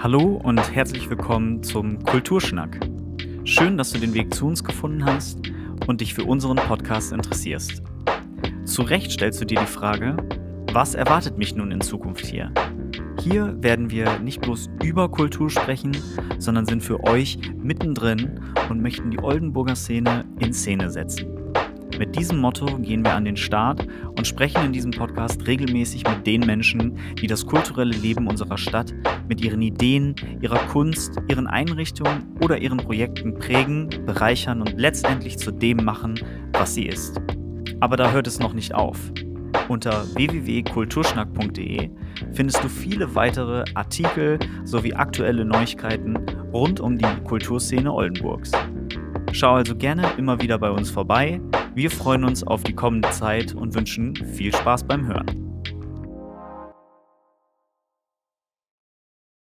Hallo und herzlich willkommen zum Kulturschnack. Schön, dass du den Weg zu uns gefunden hast und dich für unseren Podcast interessierst. Zu Recht stellst du dir die Frage, was erwartet mich nun in Zukunft hier? Hier werden wir nicht bloß über Kultur sprechen, sondern sind für euch mittendrin und möchten die Oldenburger Szene in Szene setzen. Mit diesem Motto gehen wir an den Start und sprechen in diesem Podcast regelmäßig mit den Menschen, die das kulturelle Leben unserer Stadt mit ihren Ideen, ihrer Kunst, ihren Einrichtungen oder ihren Projekten prägen, bereichern und letztendlich zu dem machen, was sie ist. Aber da hört es noch nicht auf. Unter www.kulturschnack.de findest du viele weitere Artikel sowie aktuelle Neuigkeiten rund um die Kulturszene Oldenburgs. Schau also gerne immer wieder bei uns vorbei. Wir freuen uns auf die kommende Zeit und wünschen viel Spaß beim Hören.